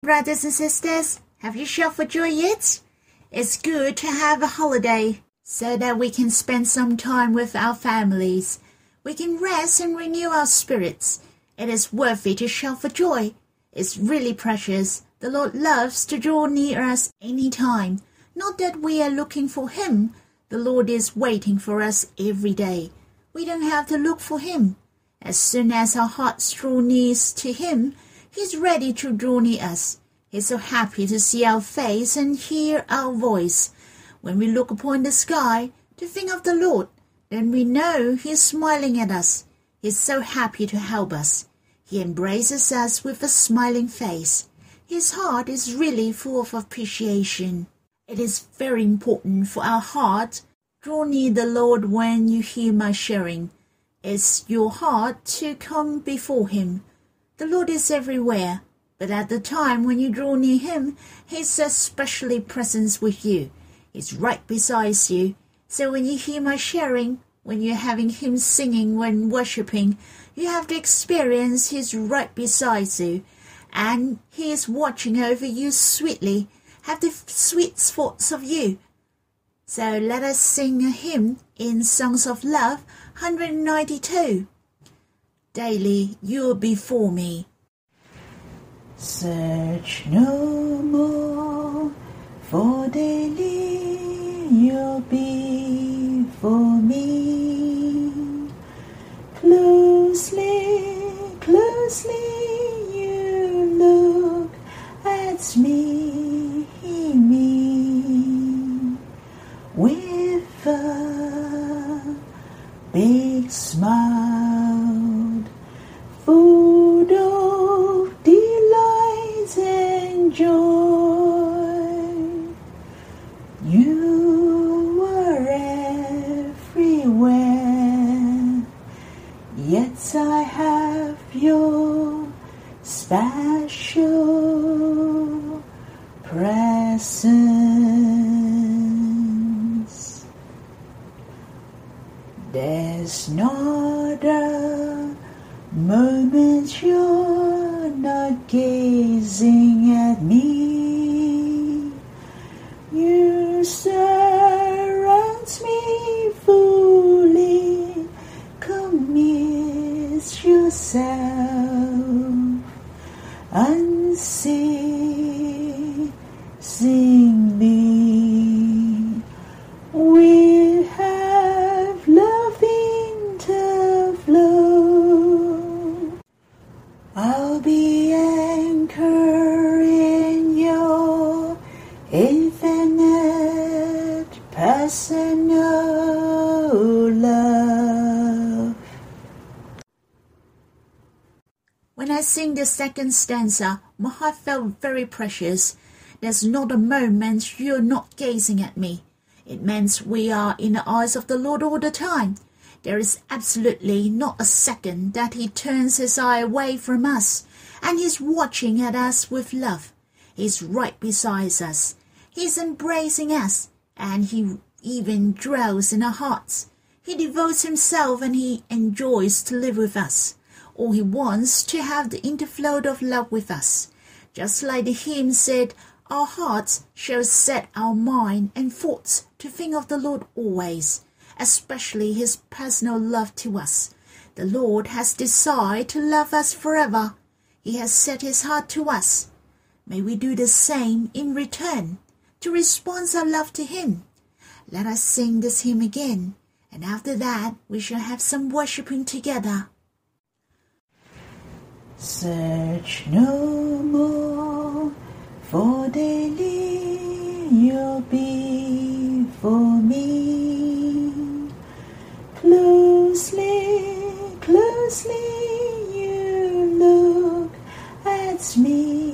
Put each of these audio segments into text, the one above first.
Brothers and sisters, have you shouted for joy yet? It's good to have a holiday so that we can spend some time with our families. We can rest and renew our spirits. It is worthy to shout for joy. It's really precious. The Lord loves to draw near us any time. Not that we are looking for Him. The Lord is waiting for us every day. We don't have to look for Him. As soon as our hearts draw near to Him, He's ready to draw near us. He's so happy to see our face and hear our voice. When we look upon the sky to think of the Lord, then we know He's smiling at us. He's so happy to help us. He embraces us with a smiling face. His heart is really full of appreciation. It is very important for our heart. Draw near the Lord when you hear my sharing. It's your heart to come before Him. The Lord is everywhere, but at the time when you draw near Him, He's especially present with you. He's right beside you. So when you hear my sharing, when you're having Him singing, when worshipping, you have to experience He's right beside you, and He is watching over you sweetly have the sweet thoughts of you. So let us sing a hymn in Songs of Love 192. Daily you're before me. Search no more, for daily You infinite personal love. When I sing the second stanza, my heart felt very precious. There's not a moment you're not gazing at me. It means we are in the eyes of the Lord all the time. There is absolutely not a second that He turns His eye away from us, and He's watching at us with love. He's right beside us. He's embracing us, and He even dwells in our hearts. He devotes Himself and He enjoys to live with us or he wants to have the interflow of love with us. Just like the hymn said, our hearts shall set our mind and thoughts to think of the Lord always, especially his personal love to us. The Lord has decided to love us forever. He has set his heart to us. May we do the same in return, to respond our love to him. Let us sing this hymn again, and after that we shall have some worshipping together. Search no more, for daily you'll be for me. Closely, closely you look at me,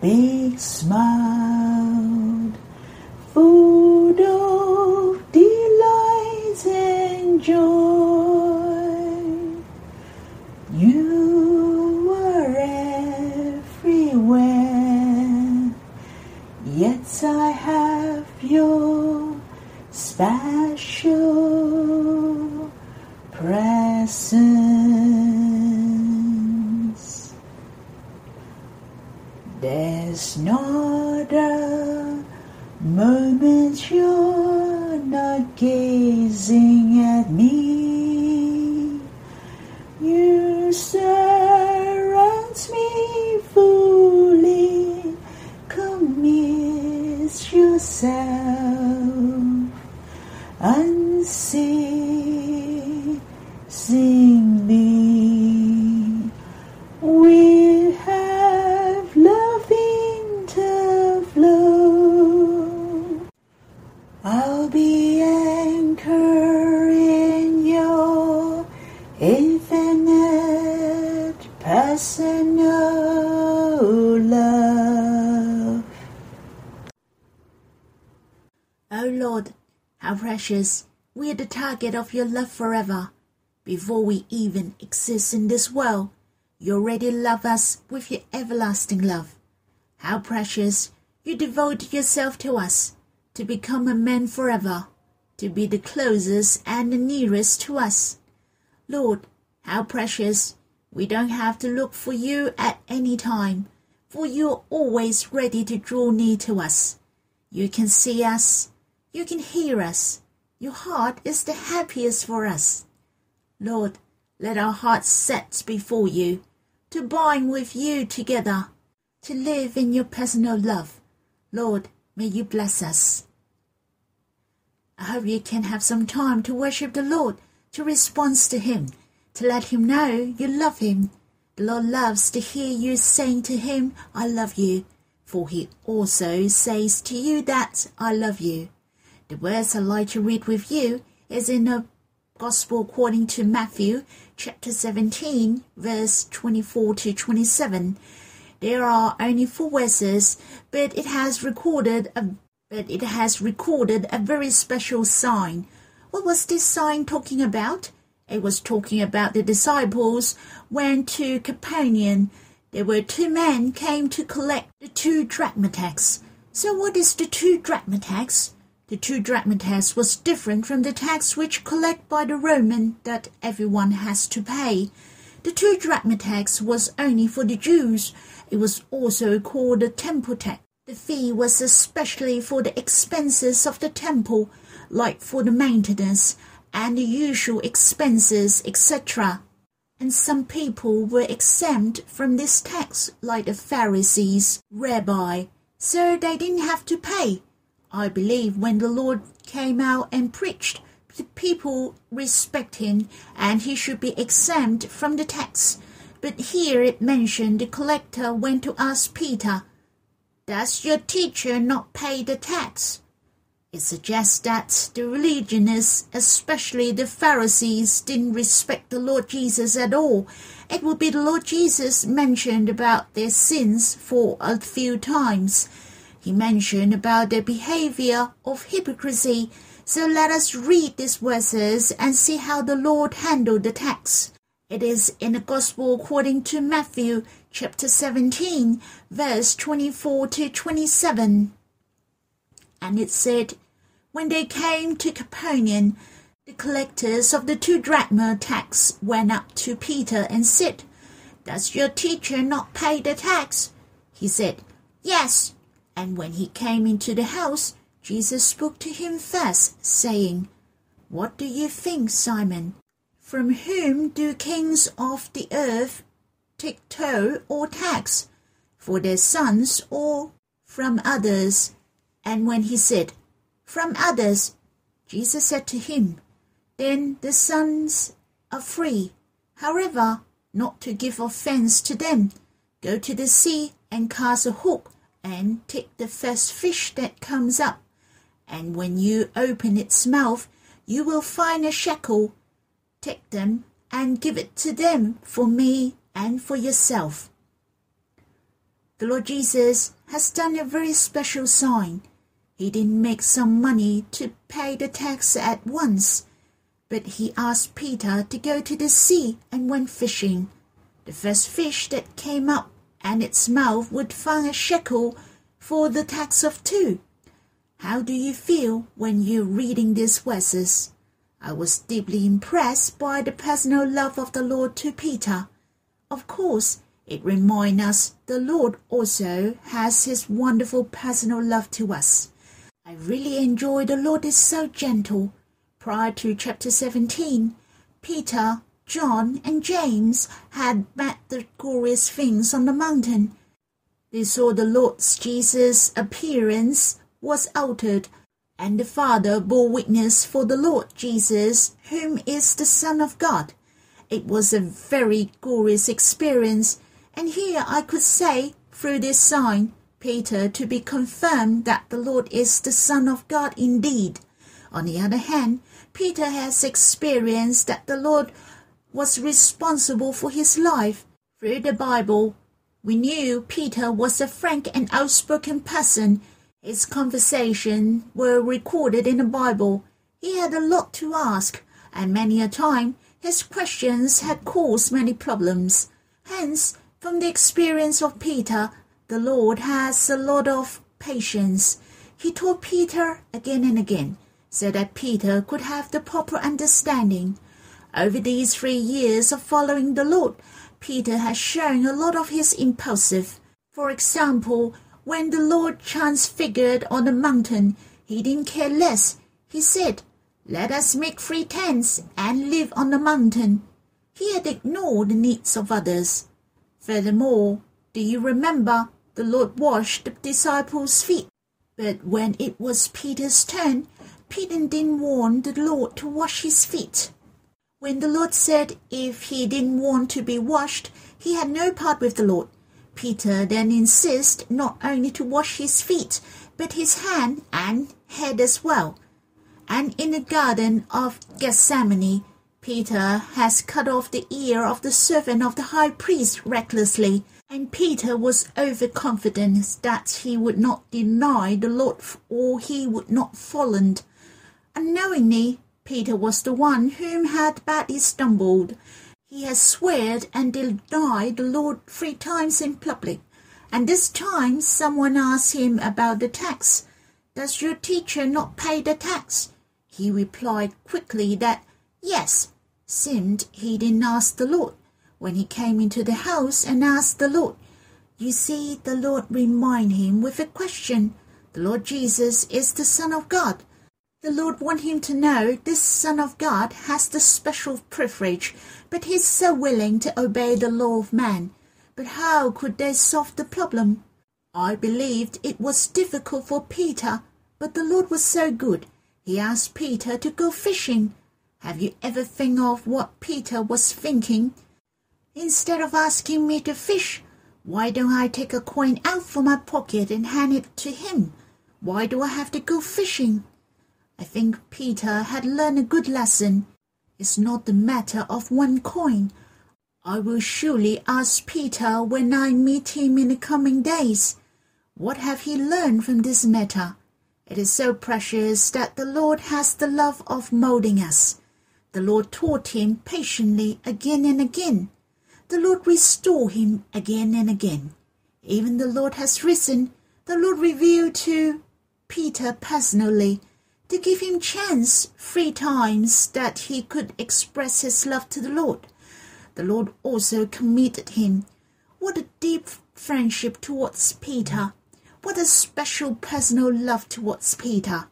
big smile, There's not a moment you're not gazing at me. How precious! We are the target of your love forever. Before we even exist in this world, you already love us with your everlasting love. How precious! You devoted yourself to us, to become a man forever, to be the closest and the nearest to us. Lord, how precious! We don't have to look for you at any time, for you are always ready to draw near to us. You can see us, you can hear us. Your heart is the happiest for us. Lord, let our hearts set before you, to bind with you together, to live in your personal love. Lord, may you bless us. I hope you can have some time to worship the Lord, to respond to Him, to let Him know you love Him. The Lord loves to hear you saying to Him, I love you, for He also says to you that I love you. The verse I'd like to read with you is in the Gospel according to Matthew chapter 17, verse 24 to 27. There are only four verses, but it has recorded a but it has recorded a very special sign. What was this sign talking about? It was talking about the disciples went to Capernaum. There were two men came to collect the two drachma tax. So what is the two drachma tax? The two drachma tax was different from the tax which collect by the Roman that everyone has to pay. The two drachma tax was only for the Jews. It was also called the temple tax. The fee was especially for the expenses of the temple, like for the maintenance and the usual expenses, etc. And some people were exempt from this tax, like the Pharisees, rabbi, so they didn't have to pay. I believe when the Lord came out and preached, the people respect him and he should be exempt from the tax. But here it mentioned the collector went to ask Peter, Does your teacher not pay the tax? It suggests that the religionists, especially the Pharisees, didn't respect the Lord Jesus at all. It will be the Lord Jesus mentioned about their sins for a few times. He mentioned about their behavior of hypocrisy. So let us read these verses and see how the Lord handled the tax. It is in the Gospel according to Matthew chapter 17, verse 24 to 27. And it said, When they came to Capernaum, the collectors of the two drachma tax went up to Peter and said, Does your teacher not pay the tax? He said, Yes. And when he came into the house, Jesus spoke to him first, saying, What do you think, Simon? From whom do kings of the earth take toll or tax? For their sons or from others? And when he said, From others, Jesus said to him, Then the sons are free. However, not to give offense to them, go to the sea and cast a hook and take the first fish that comes up. And when you open its mouth, you will find a shekel. Take them and give it to them for me and for yourself. The Lord Jesus has done a very special sign. He didn't make some money to pay the tax at once, but he asked Peter to go to the sea and went fishing. The first fish that came up and its mouth would find a shekel for the tax of two. How do you feel when you're reading these verses? I was deeply impressed by the personal love of the Lord to Peter. Of course, it reminds us the Lord also has his wonderful personal love to us. I really enjoy the Lord is so gentle. Prior to chapter 17, Peter, John, and James had met the glorious things on the mountain. They saw the Lord Jesus' appearance was altered and the Father bore witness for the Lord Jesus, whom is the Son of God. It was a very glorious experience, and here I could say, through this sign, Peter, to be confirmed that the Lord is the Son of God indeed. On the other hand, Peter has experienced that the Lord was responsible for his life. Through the Bible, we knew Peter was a frank and outspoken person his conversations were recorded in the Bible. He had a lot to ask, and many a time his questions had caused many problems. Hence, from the experience of Peter, the Lord has a lot of patience. He taught Peter again and again, so that Peter could have the proper understanding. Over these three years of following the Lord, Peter has shown a lot of his impulsive. For example, when the Lord transfigured on the mountain, he didn't care less. He said, Let us make three tents and live on the mountain. He had ignored the needs of others. Furthermore, do you remember the Lord washed the disciples' feet? But when it was Peter's turn, Peter didn't want the Lord to wash his feet. When the Lord said if he didn't want to be washed, he had no part with the Lord. Peter then insists not only to wash his feet, but his hand and head as well. And in the Garden of Gethsemane, Peter has cut off the ear of the servant of the high priest recklessly, and Peter was overconfident that he would not deny the Lord or he would not fallen. Unknowingly, Peter was the one whom had badly stumbled, he has sweared and denied the Lord three times in public, and this time someone asked him about the tax. Does your teacher not pay the tax? He replied quickly that yes, seemed he didn't ask the Lord. When he came into the house and asked the Lord, you see, the Lord remind him with a question. The Lord Jesus is the Son of God. The Lord want him to know this Son of God has the special privilege, but he's so willing to obey the law of man. But how could they solve the problem? I believed it was difficult for Peter, but the Lord was so good. He asked Peter to go fishing. Have you ever think of what Peter was thinking? Instead of asking me to fish, why don't I take a coin out from my pocket and hand it to him? Why do I have to go fishing? I think Peter had learned a good lesson. It's not the matter of one coin. I will surely ask Peter when I meet him in the coming days. What have he learned from this matter? It is so precious that the Lord has the love of molding us. The Lord taught him patiently again and again. The Lord restored him again and again. Even the Lord has risen. The Lord revealed to Peter personally to give him chance three times that he could express his love to the Lord. The Lord also committed him. What a deep friendship towards Peter. What a special personal love towards Peter.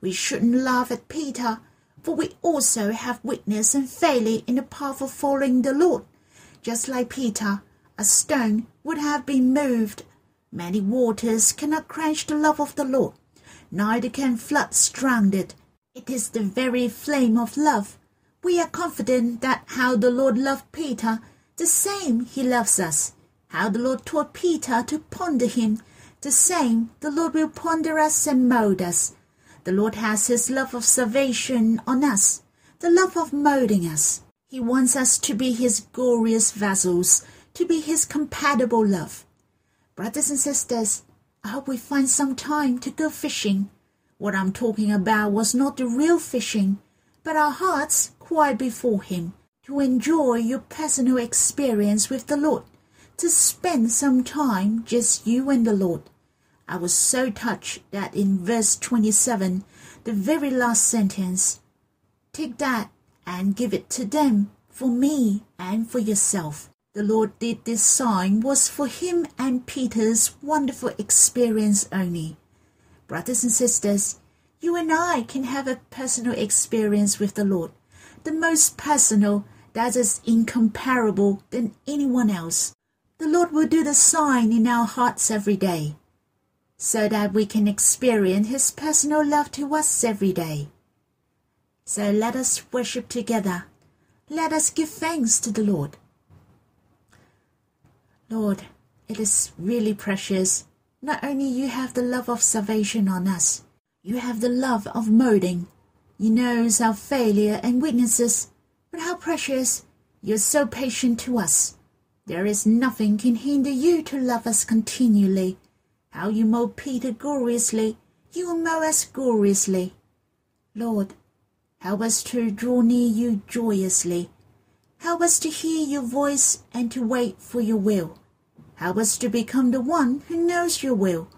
We shouldn't laugh at Peter, for we also have weakness and failure in the path of following the Lord. Just like Peter, a stone would have been moved. Many waters cannot quench the love of the Lord neither can floods drown it. It is the very flame of love. We are confident that how the Lord loved Peter, the same he loves us. How the Lord taught Peter to ponder him, the same the Lord will ponder us and mold us. The Lord has his love of salvation on us, the love of molding us. He wants us to be his glorious vessels, to be his compatible love. Brothers and sisters, I hope we find some time to go fishing. What I'm talking about was not the real fishing, but our hearts quiet before Him, to enjoy your personal experience with the Lord, to spend some time just you and the Lord. I was so touched that in verse 27, the very last sentence, Take that and give it to them for me and for yourself. The Lord did this sign was for him and Peter's wonderful experience only. Brothers and sisters, you and I can have a personal experience with the Lord, the most personal that is incomparable than anyone else. The Lord will do the sign in our hearts every day, so that we can experience His personal love to us every day. So let us worship together. Let us give thanks to the Lord. Lord, it is really precious. Not only you have the love of salvation on us, you have the love of molding. You know our failure and weaknesses, but how precious you're so patient to us. There is nothing can hinder you to love us continually. How you mold Peter gloriously, you will mold us gloriously. Lord, help us to draw near you joyously Help us to hear your voice and to wait for your will. Help us to become the one who knows your will.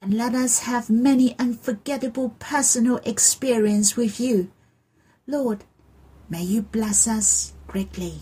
And let us have many unforgettable personal experience with you. Lord, may you bless us greatly.